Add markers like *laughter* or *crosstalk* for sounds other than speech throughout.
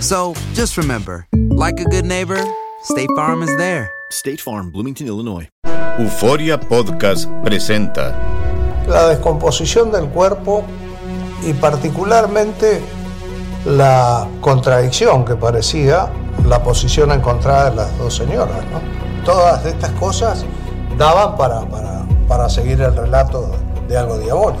So just remember, like a good neighbor, State Farm is there. State Farm, Bloomington, Illinois. Euforia Podcast presenta la descomposición del cuerpo y particularmente la contradicción que parecía la posición encontrada de las dos señoras. ¿no? Todas estas cosas daban para, para, para seguir el relato de algo diabólico.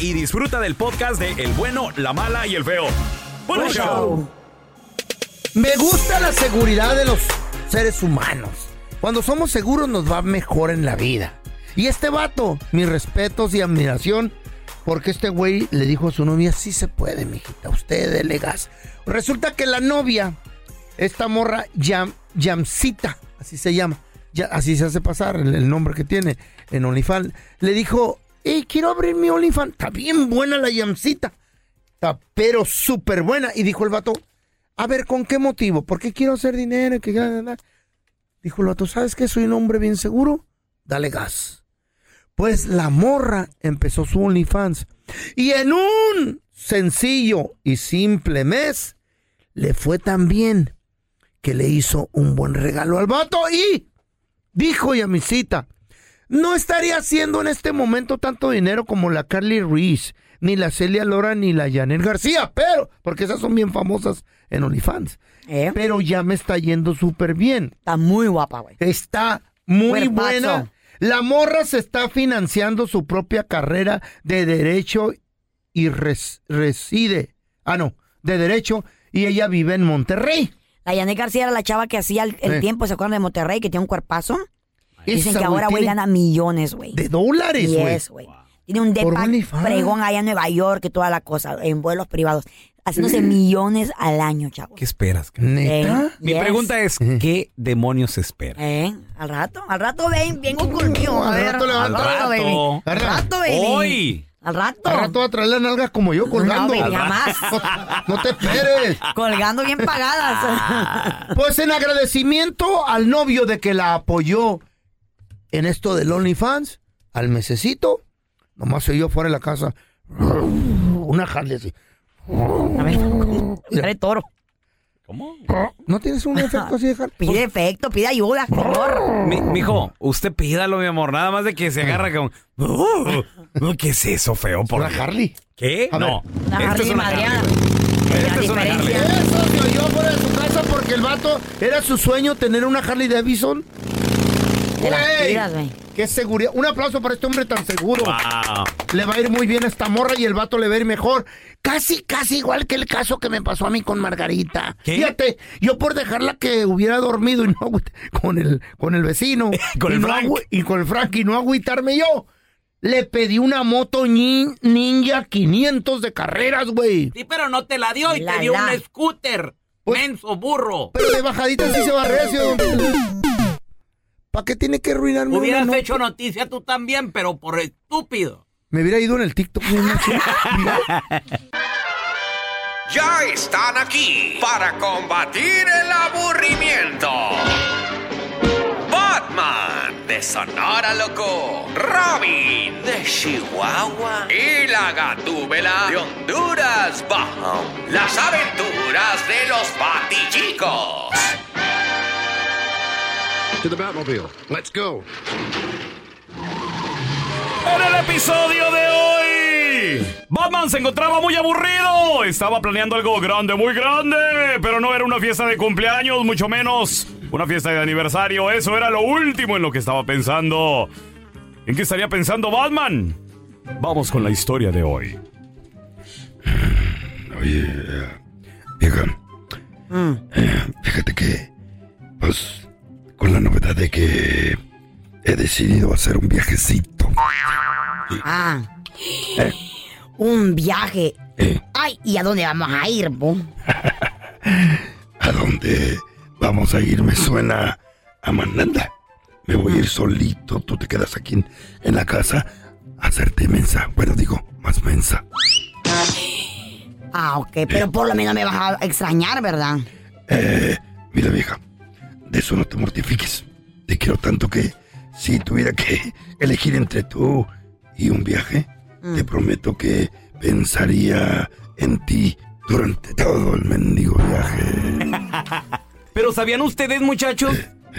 y disfruta del podcast de El bueno, la mala y el feo. ¡Buen show! Me gusta la seguridad de los seres humanos. Cuando somos seguros nos va mejor en la vida. Y este vato, mis respetos y admiración, porque este güey le dijo a su novia, sí se puede, mijita, usted dele gas. Resulta que la novia, esta morra, Yam, Yamcita, así se llama, ya, así se hace pasar el, el nombre que tiene en OnlyFans, le dijo, hey, quiero abrir mi OnlyFans. Está bien buena la Yamcita, está pero súper buena. Y dijo el vato, a ver, ¿con qué motivo? ¿Por qué quiero hacer dinero? ¿Qué-? Dijo el vato, ¿sabes qué? Soy un hombre bien seguro. Dale gas. Pues la morra empezó su OnlyFans. Y en un sencillo y simple mes, le fue tan bien que le hizo un buen regalo al vato y dijo Yamisita, no estaría haciendo en este momento tanto dinero como la Carly Reese, ni la Celia Lora, ni la Janet García, pero, porque esas son bien famosas en OnlyFans. Pero ya me está yendo súper bien. Está muy guapa, güey. Está muy Cuerpazo. buena. La morra se está financiando su propia carrera de derecho y res- reside. Ah, no, de derecho y ella vive en Monterrey. La Yané García era la chava que hacía el, el Sí. tiempo, ¿se acuerdan de Monterrey? Que tiene un cuerpazo. Dicen Esa, que ahora, güey, gana millones, güey. De dólares, güey. Yes, güey. Tiene un Por depa pregón allá en Nueva York y toda la cosa, en vuelos privados. Haciéndose millones al año, chavo. ¿Qué esperas? ¿Neta? Eh, Mi yes. pregunta es, ¿qué demonios espera? Eh, al rato, al rato ven, vengo conmigo. A al ver, rato le va a al rato, baby. Al Al rato. rato, baby. Hoy. Al rato. Al rato va a traer las nalgas como yo colgando. No, baby, jamás. *laughs* No te esperes. Colgando bien pagadas. Pues en agradecimiento al novio de que la apoyó en esto del OnlyFans, al mesecito, nomás se oyó fuera de la casa una Harley así. A ver, Eres toro. ¿Cómo? ¿No tienes un efecto así de Harley? Pide efecto, pide ayuda, por favor. Mi, mijo, usted pídalo, mi amor, nada más de que se agarra con... ¿Qué es eso, feo? Por Una Harley. ¿Qué? A. No. Una Esta Harley es una madreada. Harley, Esta es una Harley. Eso se oyó fuera de su casa porque el vato era su sueño tener una Harley Davidson. Te las Güey, tiras, güey. Qué seguridad. Un aplauso para este hombre tan seguro. Wow. Le va a ir muy bien a esta morra y el vato le va a ir mejor. Casi, casi igual que el caso que me pasó a mí con Margarita. ¿Qué? Fíjate, yo por dejarla que hubiera dormido y no con el, con el vecino. *laughs* Con y el no Frank. y con el Frank y no agüitarme yo. Le pedí una moto Nin- Ninja 500 de carreras, güey. Sí, pero no te la dio y La, te dio la. un scooter. Pues- Menso, burro. Pero de bajadita sí se va recio. ¿Para qué tiene que arruinarme una Hubieras nota? hecho noticia tú también, pero por estúpido. Me hubiera ido en el TikTok. *laughs* Ya están aquí para combatir el aburrimiento. Batman de Sonora Loco, Robin de Chihuahua y la Gatúbela de Honduras Bajo. Las aventuras de los Batichicos. To the Batmobile. Let's go. En el episodio de hoy, Batman se encontraba muy aburrido. Estaba planeando algo grande, muy grande, pero no era una fiesta de cumpleaños, mucho menos una fiesta de aniversario. Eso era lo último en lo que estaba pensando. ¿En qué estaría pensando Batman? Vamos con la historia de hoy. *sighs* Oye, eh, vieja, eh, fíjate que, pues, con la novedad de que he decidido hacer un viajecito. Ah. Eh. Un viaje. Eh. Ay, ¿y a dónde vamos a ir, bo? *laughs* ¿A dónde vamos a ir? Me suena a Mananda. Me voy a ir solito, tú te quedas aquí en, en la casa a hacerte mensa. Bueno, digo, más mensa. Ah, ok, pero por lo menos me vas a extrañar, ¿verdad? Eh, mira, vieja, de eso no te mortifiques. Te quiero tanto que si tuviera que elegir entre tú y un viaje, te prometo que pensaría en ti durante todo el mendigo viaje. *laughs* Pero ¿sabían ustedes, muchachos,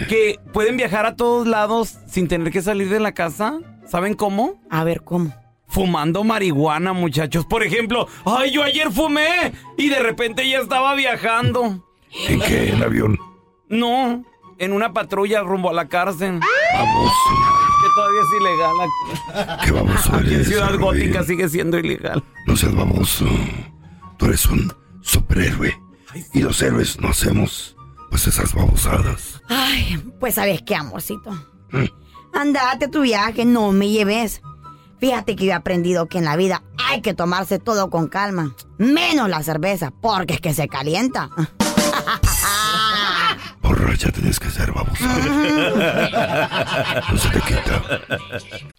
que pueden viajar a todos lados sin tener que salir de la casa? ¿Saben cómo? A ver, ¿cómo? Fumando marihuana, muchachos. Por ejemplo, ay, yo ayer fumé y de repente ya estaba viajando. ¿En qué? ¿En avión? No, en una patrulla rumbo a la cárcel. Vamos. Que todavía es ilegal aquí. Qué baboso Aquí en Ciudad. Gótica sigue siendo ilegal. No seas baboso. Tú eres un superhéroe. Y los héroes no hacemos, pues, esas babosadas. Ay, pues sabes qué, amorcito. Andate a tu viaje, no me lleves. Fíjate que yo he aprendido que en la vida hay que tomarse todo con calma. Menos la cerveza, porque es que se calienta. Porra, ya tienes que ser babosa. *laughs* No se te quita.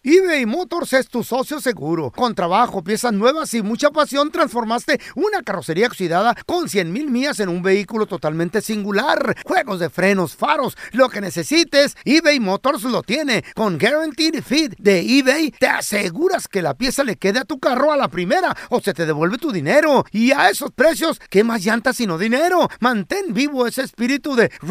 eBay Motors es tu socio seguro. Con trabajo, piezas nuevas y mucha pasión, transformaste una carrocería oxidada con 100 mil millas en un vehículo totalmente singular. Juegos de frenos, faros, lo que necesites, eBay Motors lo tiene. Con Guaranteed Fit de eBay, te aseguras que la pieza le quede a tu carro a la primera o se te devuelve tu dinero. Y a esos precios, ¿qué más llantas sino dinero? Mantén vivo ese espíritu de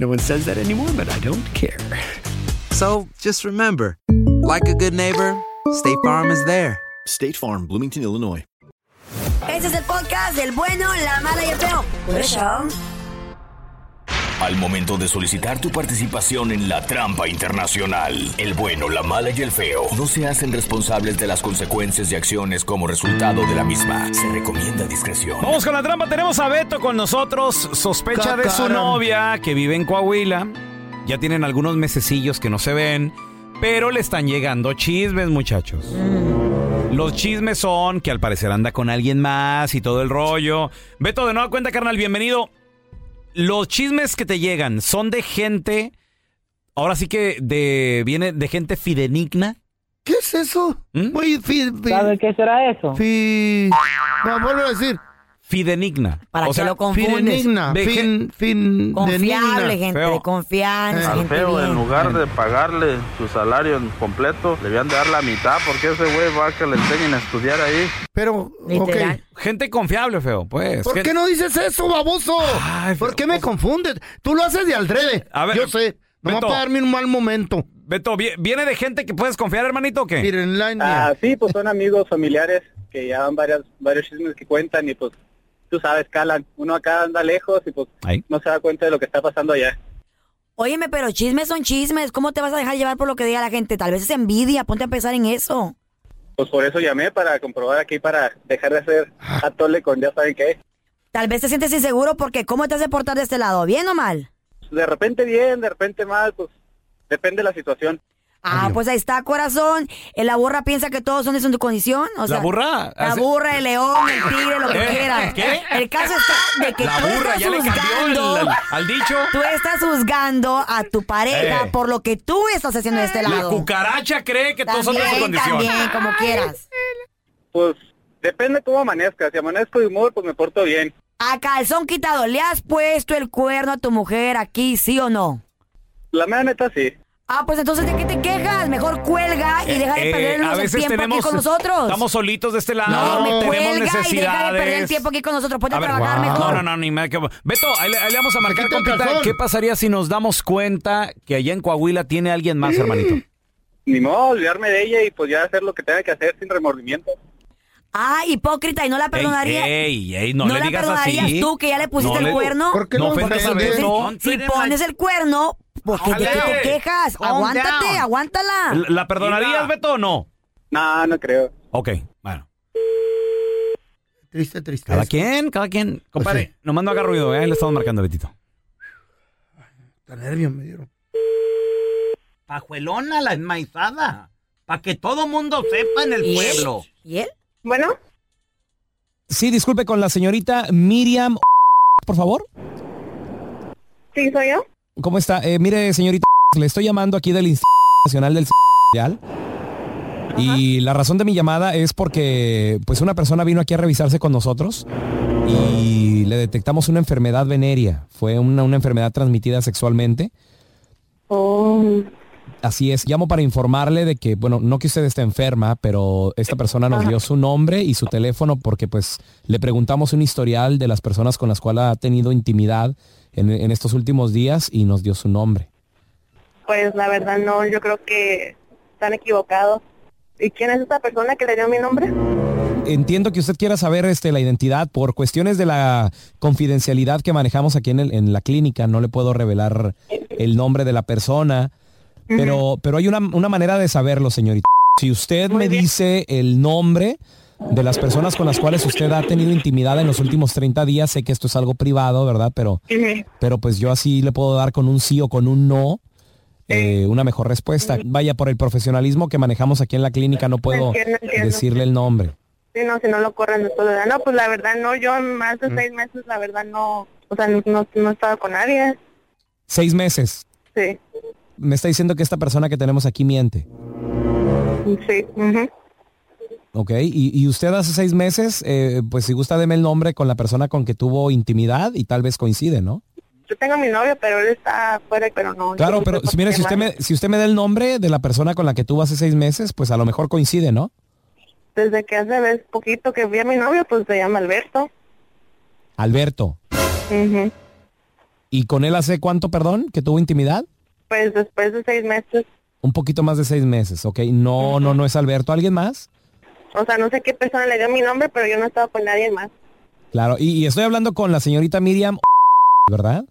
no one says that anymore, but I don't care. So just remember, like a good neighbor, State Farm is there. State Farm, Bloomington, Illinois. Este es el podcast del bueno, la mala y el feo. Por eso. Al momento de solicitar tu participación en la trampa internacional, el bueno, la mala y el feo no se hacen responsables de las consecuencias y acciones como resultado de la misma. Se recomienda discreción. Vamos con la trampa. Tenemos a Beto con nosotros. Sospecha de su novia que vive en Coahuila. Ya tienen algunos mesecillos que no se ven. Pero le están llegando chismes, muchachos. Los chismes son que al parecer anda con alguien más y todo el rollo. Beto, de nueva cuenta, carnal, bienvenido. Los chismes que te llegan son de gente. Ahora sí que de viene de gente fidenigna. ¿Qué es eso? Muy fi, fi- ¿Sabe qué será eso? fi- No, vuelvo a decir. Fidenigna. ¿Para qué lo confundes? Fidenigna. de Fin, fin, Confiable, gente Feo. de confianza, gente feo, en lugar de pagarle su salario en completo, le debían de dar la mitad porque ese güey va a que le enseñen a estudiar ahí. Pero. Gente confiable, feo, pues. ¿Por qué no dices eso, baboso? ¿Por qué me confundes? Tú lo haces de aldrede. A ver, Yo sé. No Beto. para darme un mal momento. Beto, ¿vi- ¿viene de gente que puedes confiar, hermanito, o qué? Miren, la Ah, sí, pues son amigos familiares que ya van varias, varios chismes que cuentan y pues tú sabes, calan. Uno acá anda lejos y pues Ahí. no se da cuenta de lo que está pasando allá. Óyeme, pero chismes son chismes. ¿Cómo te vas a dejar llevar por lo que diga la gente? Tal vez es envidia. Ponte a pensar en eso. Pues por eso llamé para comprobar aquí, para dejar de hacer atole con ya saben qué. Tal vez te sientes inseguro porque ¿cómo te has de portar de este lado? ¿Bien o mal? De repente bien, de repente mal, pues depende de la situación. Ah, pues ahí está, corazón. Eh, La burra piensa que todos son de su condición. O ¿La sea, burra? La Hace- burra, el león, el tigre, lo que ¿Eh? quieras. ¿Qué? El caso está de que La tú burra, estás ya le cambió juzgando. el- al dicho. Tú estás juzgando a tu pareja Eh. por lo que tú estás haciendo de este La lado. cucaracha cree que todos son de su condición. también, como quieras. Pues depende cómo amanezca. Si amanezco de humor, pues me porto bien. A calzón quitado, ¿le has puesto el cuerno a tu mujer aquí, sí o no? La mera neta sí. Ah, pues entonces, ¿de qué te quejas? Mejor cuelga y deja de Eh, perdernos a el tiempo tenemos, aquí con nosotros. Estamos solitos de este lado. no, me tenemos cuelga y deja de perder el tiempo aquí con nosotros. Ponte a, A ver, trabajar no, mejor. no, no, ni me... que- Beto, ahí, le- ahí le vamos a marcar, el compita. ¿Qué pasaría si nos damos cuenta que allá en Coahuila tiene alguien más, hermanito? Ni modo, olvidarme de ella y pues ya hacer lo que tenga que hacer sin remordimiento. Ah, hipócrita, ¿y no la perdonaría? Ey, ey, ey, no, le la digas perdonarías así. tú que ya le pusiste No el le- cuerno? ¿Por qué No ofendas a. Si pones el cuerno, ¿por qué, ¿de qué te quejas? Calm Aguántate, down. aguántala. ¿La- ¿La perdonarías, Beto, o no? No, no creo. Ok, bueno. Triste, triste. Cada quien, cada quien. Compadre, Pues sí. nomás no haga ruido, ¿eh? Le estamos marcando, Betito. Hasta nervios me dieron. Pajuelona la enmaizada. Para que todo mundo sepa en el ¿Y él? pueblo. ¿Y él? Bueno, Sí, disculpe con la señorita Miriam, por favor. sí, soy yo. ¿Cómo está? Eh, mire, señorita, le estoy llamando aquí del Instituto Nacional del Social. Y la razón de mi llamada es porque pues una persona vino aquí a revisarse con nosotros y le detectamos una enfermedad venérea. Fue una, una enfermedad transmitida sexualmente. Oh, Así es, llamo para informarle de que, bueno, no que usted esté enferma, pero esta persona nos dio su nombre y su teléfono porque pues le preguntamos un historial de las personas con las cuales ha tenido intimidad en, en estos últimos días y nos dio su nombre. pues la verdad no, yo creo que están equivocados. ¿Y quién es esa persona que le dio mi nombre? Entiendo que usted quiera saber este, la identidad por cuestiones de la confidencialidad que manejamos aquí en, el- en la clínica. No le puedo revelar el nombre de la persona, pero, pero hay una, una manera de saberlo, señorita. Si usted me dice el nombre de las personas con las cuales usted ha tenido intimidad en los últimos 30 días, sé que esto es algo privado, ¿verdad? Pero, pero pues yo así le puedo dar con un sí o con un no. eh, una mejor respuesta. Vaya, por el profesionalismo que manejamos aquí en la clínica, no puedo entiendo, entiendo. decirle el nombre. Sí, no, si no lo corren de soledad. No, pues la verdad no, yo en más de seis meses, la verdad no, o sea, no, no, no he estado con nadie. Seis meses. Sí, Me está diciendo que esta persona que tenemos aquí miente. sí. ujú. ¿Ok? Y, y usted hace seis meses, eh, pues si gusta, deme el nombre con la persona con que tuvo intimidad y tal vez coincide, ¿no? Yo tengo a mi novio, pero él está afuera, pero no. Claro, pero si, mire, si usted, me, si usted me da el nombre de la persona con la que tuvo hace seis meses, pues a lo mejor coincide, ¿no? Desde que hace vez poquito que vi a mi novio, pues se llama Alberto. Alberto. Ujú. ¿Y con él hace cuánto, perdón, que tuvo intimidad? Pues después de seis meses, Un poquito más de seis meses, ¿ok? No, no, no es Alberto. ¿Alguien más? O sea, no sé qué persona le dio mi nombre, pero yo no he estado con nadie más. Claro, y, y estoy hablando con la señorita Miriam, ¿verdad?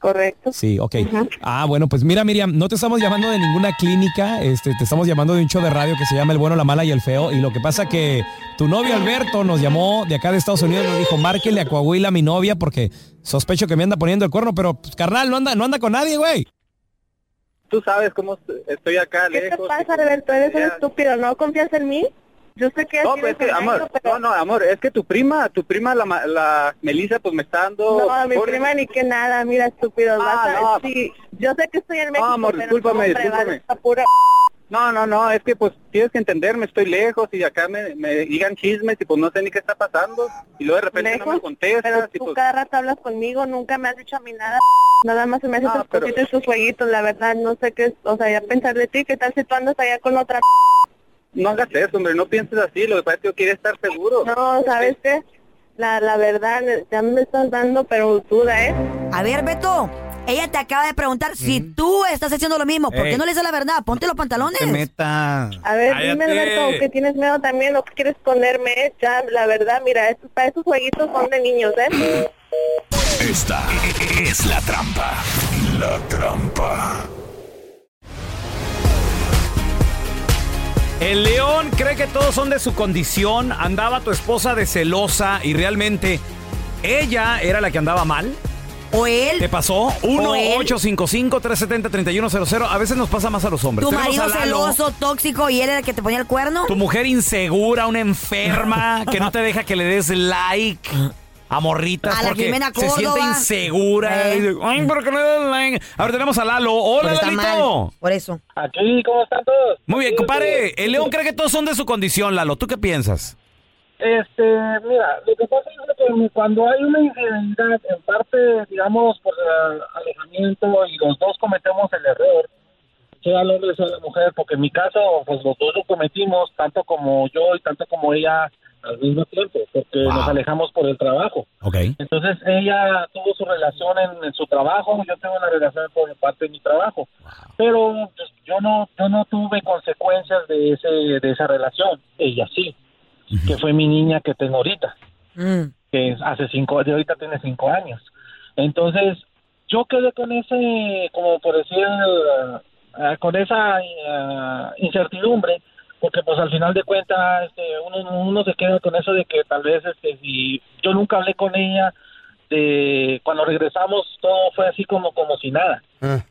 Correcto. Sí, ok. Ah, bueno, pues mira, Miriam, no te estamos llamando de ninguna clínica, este, te estamos llamando de un show de radio que se llama El Bueno, la Mala y el Feo. Y lo que pasa que tu novio Alberto nos llamó de acá de Estados Unidos, nos dijo, márquele a Coahuila a mi novia porque sospecho que me anda poniendo el cuerno, pero pues, carnal, no anda, no anda con nadie, güey. tú sabes cómo est- estoy acá ¿Qué te lejos. pasa, Alberto? Eres un estúpido, ¿no confías en mí? Yo sé que No, pues es que, amor, pero... no, no, amor, es que tu prima, tu prima, la, la Melissa, pues me está dando... No, mi por- prima ni que nada, mira, estúpido. vas a- no. sí, yo sé que estoy en México, amor, pero discúlpame, hombre, discúlpame. pura... No, no, no, es que pues tienes que entenderme, estoy lejos y acá me, me digan chismes y pues no sé ni qué está pasando y luego de repente no me contestas pero y tú pues... cada rato hablas conmigo, nunca me has dicho a mí nada. Nada más se me hacen No, tus pero- cositas y tus jueguitos, la verdad, no sé qué es, o sea, ya pensar de ti, ¿qué tal si tú andas allá con otra No hagas eso, hombre, no pienses así, lo que pasa es que yo quiero estar seguro. No, ¿sabes qué? La, la verdad, ya me estás dando, pero duda, ¿eh? A ver, Beto, ella te acaba de preguntar si tú estás haciendo lo mismo. ¿Por Ey. qué no le dices la verdad? Ponte los pantalones. Te metas. A ver, dime, Alberto, que tienes miedo también o que quieres esconderme, ¿eh? Ya, la verdad, mira, estos, para esos jueguitos son de niños, ¿eh? Esta es la trampa. La trampa. El león cree que todos son de su condición. Andaba tu esposa de celosa y realmente ella era la que andaba mal. ¿O él? ¿Te pasó? ¿O él? 1-855-370-3100. A veces nos pasa más a los hombres. Tu Tenemos marido a Lalo, celoso, tóxico y él era el que te ponía el cuerno. Tu mujer insegura, una enferma, que no te deja que le des like a morritas A porque se siente insegura. Eh. Y dice, Ay, ¿por qué no le das like? A ver, tenemos a Lalo. Hola, Lalito. mal, Por eso. Aquí, ¿cómo están todos? Muy bien, compadre. El león cree que todos son de su condición, Lalo. ¿Tú qué piensas? Este, mira, lo que pasa es que cuando hay una infidelidad, en parte, digamos, por eh, alejamiento y los dos cometemos el error, sea el hombre, sea la mujer, porque en mi caso, pues los dos lo cometimos, tanto como yo y tanto como ella al mismo tiempo, porque nos alejamos por el trabajo. Ok. Entonces ella tuvo su relación en, en su trabajo, yo tengo una relación por parte de mi trabajo, pero pues, yo no yo no tuve consecuencias de ese de esa relación, ella sí, que fue mi niña que tengo ahorita, que es hace cinco, de ahorita tiene cinco años. Entonces yo quedé con ese, como por decir, eh, con esa eh, incertidumbre porque pues al final de cuentas este, uno, uno se queda con eso de que tal vez este, si yo nunca hablé con ella de cuando regresamos todo fue así como como si nada.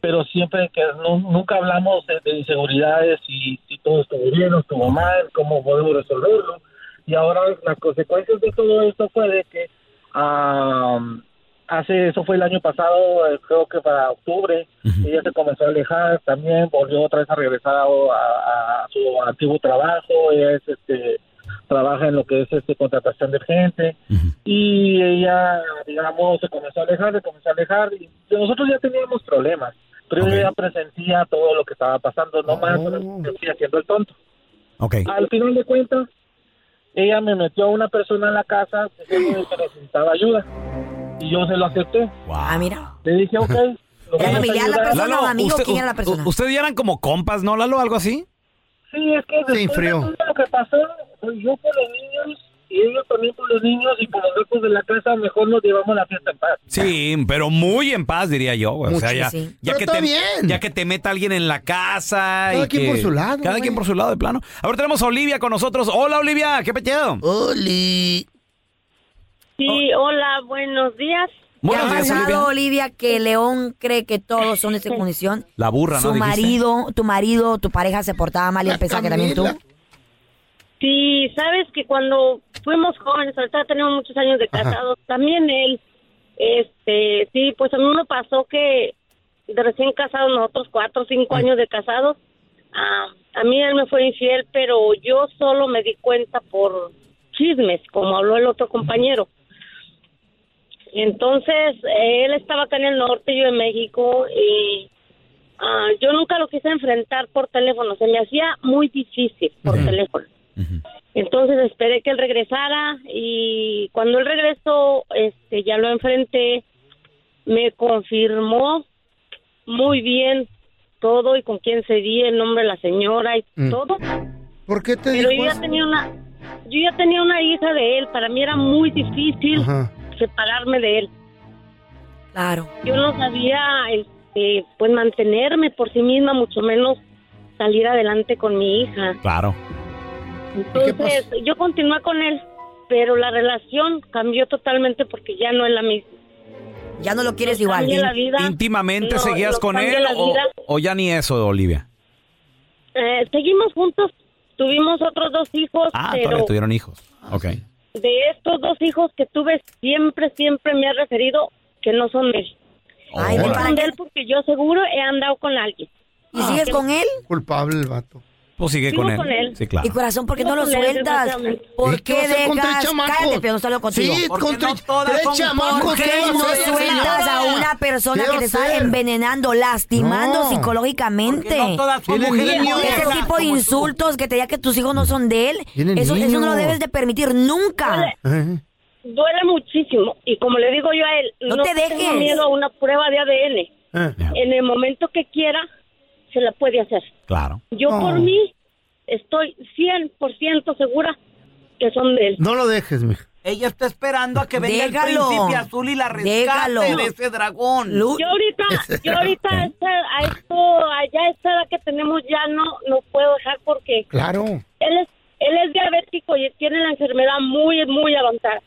Pero siempre que nu- nunca hablamos de, de inseguridades y si todo estuvo bien o estuvo mal cómo podemos resolverlo. Y ahora las consecuencias de todo esto fue de que am, hace eso fue el año pasado eh, creo que para octubre ella se comenzó a alejar también volvió otra vez a regresar a, a- a su antiguo trabajo ella es este trabaja en lo que es este contratación de gente y ella digamos se comenzó a alejar se comenzó a alejar y nosotros ya teníamos problemas pero ella presentía todo lo que estaba pasando no más que estoy haciendo el tonto. Ok. al final de cuentas ella me metió a una persona en la casa diciendo que necesitaba ayuda y yo se lo acepté Ah, mira. le dije ok *laughs* ¿Era familiar la persona o amigo? usted- ¿Quién era la persona? Ustedes ya eran como compas, ¿no, Lalo? ¿Algo así? Sí, es que después de todo lo que pasó, pues, yo por los niños y ellos también por los niños y por los lejos de la casa, mejor nos llevamos la fiesta en paz. Sí, pero muy en paz, diría yo. güey. O sea, ya, Pero que está te, bien. ya que te meta alguien en la casa. Cada y quien que- por su lado, Cada güey. quien por su lado, de plano. Ahora tenemos a Olivia con nosotros. Hola, Olivia. ¿Qué peteado? Oli. Sí, hola, buenos días. ¿Te ha Buenos días, pasado, Olivia. Olivia, que León cree que todos son de esa condición? La burra, ¿no? Su Dijiste. marido, tu marido, tu pareja se portaba mal y él pensaba que también tú. Sí, sabes que cuando fuimos jóvenes, ahorita tenemos muchos años de casados, también él, este, sí, pues a mí me pasó que de recién casados, nosotros cuatro o cinco años de casados, ah, a mí él me fue infiel, pero yo solo me di cuenta por chismes, como habló el otro compañero. Entonces, él estaba acá en el norte, yo en México, y ah, yo nunca lo quise enfrentar por teléfono, se me hacía muy difícil por teléfono. Entonces esperé que él regresara y cuando él regresó, este, ya lo enfrenté, me confirmó muy bien todo y con quién sería el nombre de la señora y Mm. todo. ¿Por qué te Pero dijo yo ya eso? tenía una, yo ya tenía una hija de él. Para mí era muy difícil Ajá. Separarme de él. Claro. Yo no sabía, este, pues mantenerme por sí misma, mucho menos salir adelante con mi hija. Claro. Entonces, yo continué con él, pero la relación cambió totalmente porque ya no es la misma. Ya no lo quieres nos igual. la vida. ¿Íntimamente No, seguías con él o, ya ni eso, Olivia? Eh, seguimos juntos, tuvimos otros dos hijos, Ah, pero todavía tuvieron hijos. Ok. De estos dos hijos que tuve, siempre, siempre me ha referido que no son de él. Ay, no ¿para son de él porque yo seguro he andado con alguien. ¿Y sigues con él? Culpable el vato. Pues sigue con él. con él. Sí, claro. Y corazón, ¿por qué Sigo no lo con él, sueltas? ¿Por ¿Y qué qué con dejas? Cállate, pero no salgo contigo. Sí, ¿Por con qué tres, no tres son chamacos. ¿Por ¿qué no sueltas señora? a una persona ¿Qué que te está envenenando, lastimando No. psicológicamente? Porque no todas son mujeres niños. Ese tipo de insultos que te diga que tus hijos no son de él, eso, eso no lo debes de permitir nunca. Eh, Duele muchísimo. Y como le digo yo a él, No te tengo dejes. miedo a una prueba de ADN. eh. En el momento que quiera, se la puede hacer. Claro. Yo No. por mí estoy 100% segura que son de él. No lo dejes, mija. Ella está esperando a que venga Déjalo. el príncipe azul y la rescate de ese dragón. Lu- Yo ahorita, yo ahorita a esta- a esto, allá a esta edad que tenemos ya no, no puedo dejar porque Claro. él es, él es diabético y tiene la enfermedad muy, muy avanzada.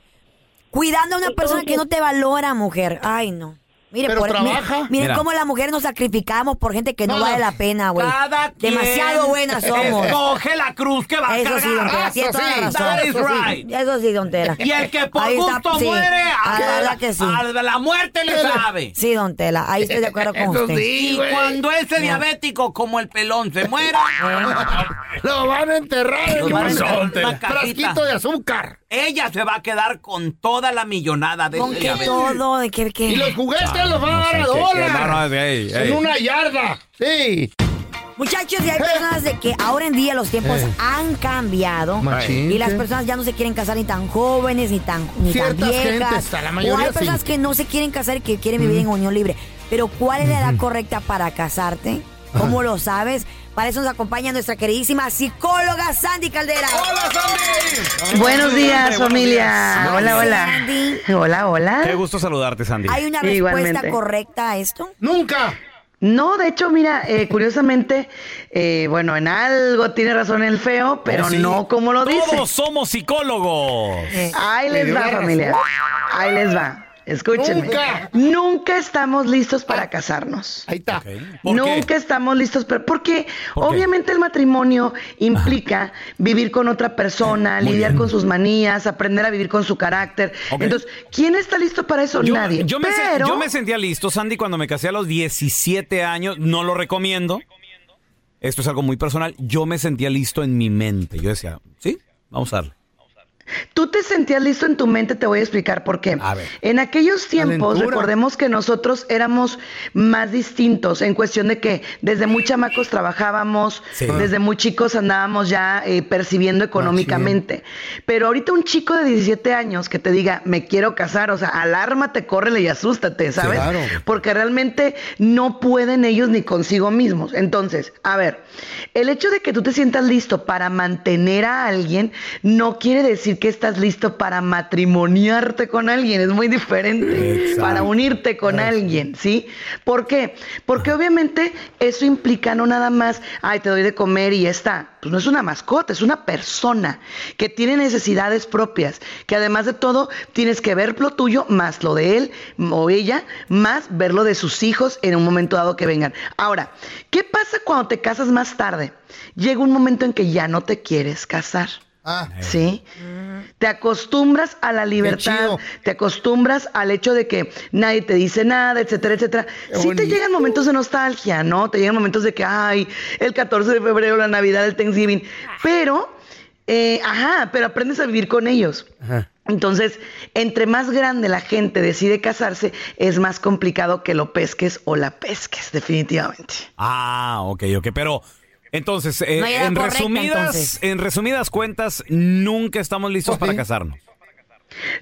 Cuidando a una persona que no Entonces- te valora, mujer. Ay, no. Mire, Pero por, trabaja. mire- miren Mira. cómo las mujeres nos sacrificamos por gente que no, vale la pena, güey. Cada quien Demasiado buenas *laughs* somos. Escoge la cruz que va a Eso sí, don cargar. Tela, tiene Eso toda la razón. that is Eso sí, right. Eso sí, don Tela. Y el que por Ahí está, gusto sí. muere, Ah, a, la verdad que sí. a la muerte le sabe. Sí, don Tela, ahí estoy de acuerdo con Eso usted. sí, Y güey. cuando ese diabético como el pelón se muera, *laughs* Lo van a enterrar en Lo un van a enterrar en una cajita. frasquito de azúcar. ella se va a quedar con toda la millonada de ¿Con ese diabético. todo? ¿De qué? qué? Y los juguetes los van a dar a dólar. En una yarda. Sí. Muchachos, y hay personas de que ahora en día los tiempos Eh. han cambiado. Machín, Y las personas ya no se quieren casar ni tan jóvenes, ni tan, ni tan viejas. o hay personas sí. que no se quieren casar y que quieren vivir en unión libre. Pero ¿cuál es la edad correcta para casarte? ¿Cómo lo sabes? Para eso nos acompaña nuestra queridísima psicóloga Sandy Caldera. ¡Hola, Sandy! Buenos días, buenos familia. días. Hola, hola. Sandy. Hola, hola. Qué gusto saludarte, Sandy. ¿Hay una respuesta Igualmente. correcta a esto? Nunca. No, de hecho, mira, eh, curiosamente, eh, bueno, en algo tiene razón el feo, pero Oh, sí. no como lo dice. Todos somos psicólogos. Ahí les va, familia. Ahí les va. Escúchenme. Nunca. Nunca estamos listos para casarnos. Ahí está. ¿Por Nunca qué? estamos listos, pero porque ¿Por qué? obviamente el matrimonio implica vivir con otra persona, Muy lidiar bien. con sus manías, aprender a vivir con su carácter. Entonces, ¿quién está listo para eso? Yo, Nadie. yo me, pero yo me sentía listo, Sandy, cuando me casé a los 17 años. No lo recomiendo. Esto es algo muy personal. Yo me sentía listo en mi mente. Yo decía, sí, vamos a darle. Te sentías listo en tu mente, te voy a explicar por qué. A ver. En aquellos tiempos, recordemos que nosotros éramos más distintos en cuestión de que desde muy chamacos trabajábamos, Sí. desde muy chicos andábamos ya eh, percibiendo económicamente. Pero ahorita un chico de 17 años que te diga, me quiero casar, o sea, alármate, córrele y asústate, ¿sabes? Claro. Porque realmente no pueden ellos ni consigo mismos. Entonces, a ver, el hecho de que tú te sientas listo para mantener a alguien no quiere decir que estás listo para matrimoniarte con alguien, es muy diferente. Exacto. Para unirte con alguien, ¿sí? ¿Por qué? Porque obviamente eso implica no nada más, ay, te doy de comer y ya está. Pues no es una mascota, es una persona que tiene necesidades propias, que además de todo tienes que ver lo tuyo más lo de él o ella, más ver lo de sus hijos en un momento dado que vengan. Ahora, ¿qué pasa cuando te casas más tarde? Llega un momento en que ya no te quieres casar. Ah, ¿Sí? Te acostumbras a la libertad, te acostumbras al hecho de que nadie te dice nada, etcétera, etcétera. Qué Sí te llegan momentos de nostalgia, ¿no? Te llegan momentos de que, ay, el 14 de febrero, la Navidad, el Thanksgiving. Pero, eh, ajá, pero aprendes a vivir con ellos. Ajá. Entonces, entre más grande la gente decide casarse, es más complicado que lo pesques o la pesques, definitivamente. Ah, ok, ok. Pero, entonces, eh, No en, correcta, resumidas, entonces. en resumidas cuentas, nunca estamos listos para casarnos.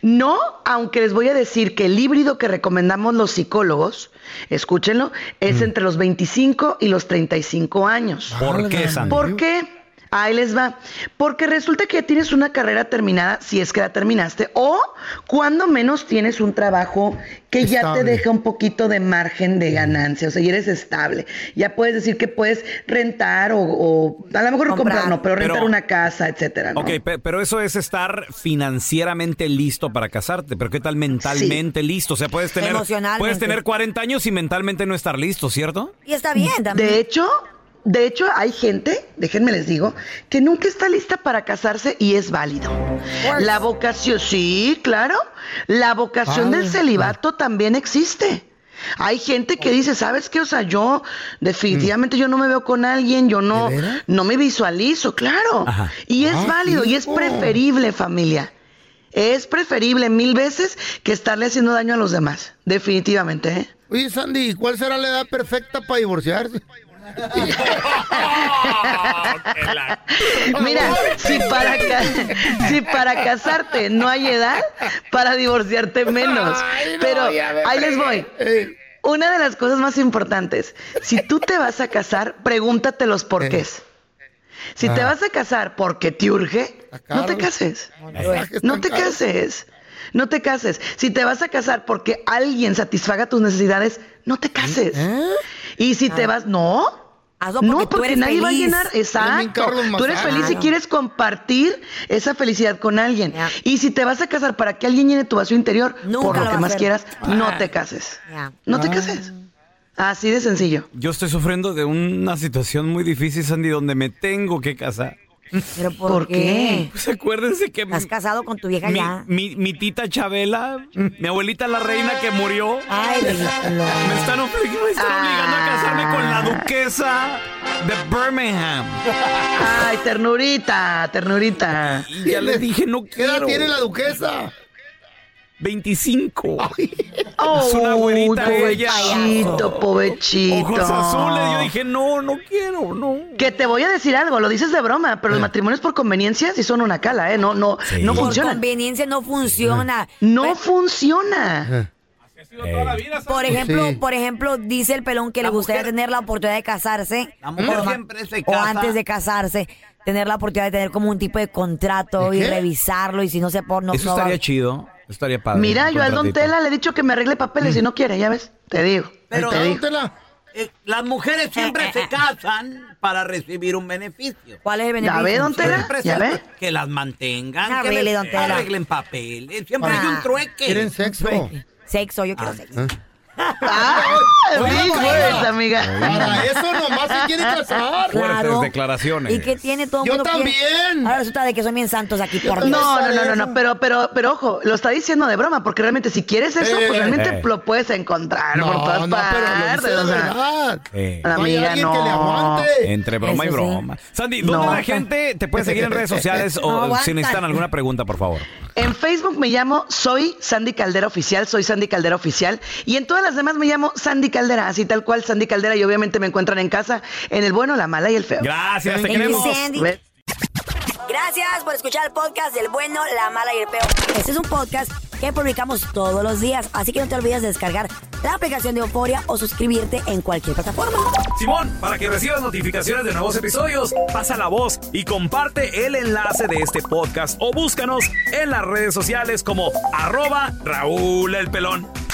No, aunque les voy a decir que el híbrido que recomendamos los psicólogos, escúchenlo, es entre los 25 y los 35 años. ¿Por qué, Sandy? ¿Por qué? Ahí les va. Porque resulta que ya tienes una carrera terminada, si es que la terminaste, o cuando menos tienes un trabajo que ya te deja un poquito de margen de ganancia, o sea, ya eres estable. Ya puedes decir que puedes rentar o, o a lo mejor comprar, no, pero rentar Pero- una casa, etcétera, ¿no? Ok, pe- pero eso es estar financieramente listo para casarte. Pero ¿qué tal mentalmente listo? O sea, puedes tener, puedes tener 40 años y mentalmente no estar listo, ¿cierto? Y está bien también. De hecho, de hecho, hay gente, déjenme les digo, que nunca está lista para casarse y es válido. La vocación, sí, claro. La vocación del celibato también existe. Hay gente que dice, ¿sabes qué? O sea, yo definitivamente yo no me veo con alguien, yo no, no me visualizo, claro. Y es Ah, válido y es preferible, familia. Es preferible mil veces que estarle haciendo daño a los demás. Definitivamente, ¿eh? Oye, Sandy, ¿cuál será la edad perfecta para divorciarse? *laughs* Mira, si para, si para casarte no hay edad, para divorciarte menos. Pero ahí les voy. Una de las cosas más importantes, si tú te vas a casar, pregúntate los porqués. Si te Ah. vas a casar porque te urge, no te cases. No te cases. No te cases. Si te vas a casar porque alguien satisfaga tus necesidades, no te cases. Y si te vas, no. Hazlo porque no, tú porque eres nadie va a llenar. Exacto. Tú eres feliz y Claro. quieres compartir esa felicidad con alguien. Y si te vas a casar para que alguien llene tu vacío interior, Nunca por lo que más quieras, no Ah. te cases. No te cases. Así de sencillo. Yo estoy sufriendo de una situación muy difícil, Sandy, donde me tengo que casar. ¿Pero por, qué? Pues acuérdense que ¿Estás casado con tu vieja mi, ya? mi, mi tita Chabela, mi abuelita la reina que murió, Ay, me están, oblig- me están obligando a casarme con la duquesa de Birmingham. Ay, ternurita, ternurita. Y ya les dije, no ¿Qué edad quiero. tiene la duquesa? 25. Oh, es una güerita ella. pobrecito, pobrecito. Ojos azules. Yo dije, no, no quiero, no. Que te voy a decir algo, lo dices de broma, pero los matrimonios por conveniencia sí son una cala, ¿eh? No, no, no Por funcionan. conveniencia no funciona. No funciona. Por ejemplo, Sí. por ejemplo, dice el pelón que le gustaría tener la oportunidad de casarse. La mujer o, siempre se o casa. antes de casarse, tener la oportunidad de tener como un tipo de contrato ¿De y revisarlo y si no se por no Eso no va- estaría chido. Estaría padre. Mira, yo al Don. Tela le he dicho que me arregle papeles y no quiere, ya ves. Te digo. Pero te digo. eh, las mujeres siempre se casan para recibir un beneficio. ¿Cuál es el ¿Ya ve, don Tela? Siempre ¿Ya ve? Que las mantengan, Ah, que really, les don Tela. arreglen papeles. Siempre hay un Ah. trueque. ¿Quieren sexo? Sexo, yo quiero sexo. Ah, Oye, sí, pues, pues, amiga. Para eso nomás se quiere casar. Fuertes declaraciones. ¿Y qué tiene todo el Yo mundo? quiere- también. Ahora resulta de que son bien santos aquí por No, Dios. no, no, no, no, pero, pero, pero ojo, lo está diciendo de broma, porque realmente si quieres eso, Eh, pues realmente eh. lo puedes encontrar No, por todas no, pero lo dice partes. de o sea. verdad. Eh, No Amiga, alguien que le no. aguante. Entre broma y Eso sí. broma. Sandy, ¿dónde No. la gente te puede seguir en redes sociales *laughs* No o aguantan. si necesitan alguna pregunta, por favor? En Facebook me llamo Soy Sandy Caldera Oficial, soy Sandy Caldera Oficial. Y en todas las demás me llamo Sandy Caldera, así tal cual Sandy Caldera. Y obviamente me encuentran en casa, en el bueno, la mala y el feo. Gracias, te Thank you, queremos. Gracias por escuchar el podcast del bueno, la mala y el peor. Este es un podcast que publicamos todos los días, así que no te olvides de descargar la aplicación de Euforia o suscribirte en cualquier plataforma. Simón, para que recibas notificaciones de nuevos episodios, pasa la voz y comparte el enlace de este podcast o búscanos en las redes sociales como arroba Raúl el Pelón.